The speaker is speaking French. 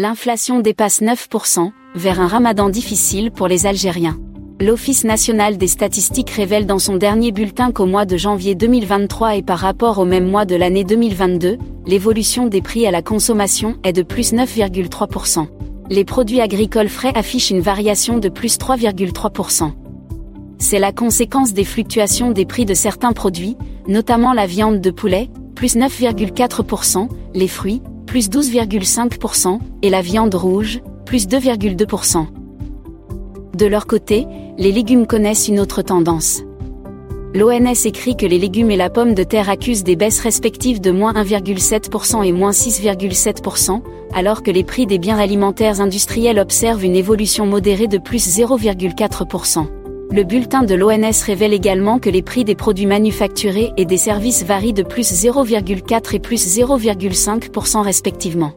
L'inflation dépasse 9%, vers un ramadan difficile pour les Algériens. L'Office national des statistiques révèle dans son dernier bulletin qu'au mois de janvier 2023 et par rapport au même mois de l'année 2022, l'évolution des prix à la consommation est de plus 9,3%. Les produits agricoles frais affichent une variation de plus 3,3%. C'est la conséquence des fluctuations des prix de certains produits, notamment la viande de poulet, plus 9,4%, les fruits, plus 12,5%, et la viande rouge, plus 2,2%. De leur côté, les légumes connaissent une autre tendance. L'ONS écrit que les légumes et la pomme de terre accusent des baisses respectives de moins 1,7% et moins 6,7%, alors que les prix des biens alimentaires industriels observent une évolution modérée de plus 0,4%. Le bulletin de l'ONS révèle également que les prix des produits manufacturés et des services varient de plus 0,4 et plus 0,5% respectivement.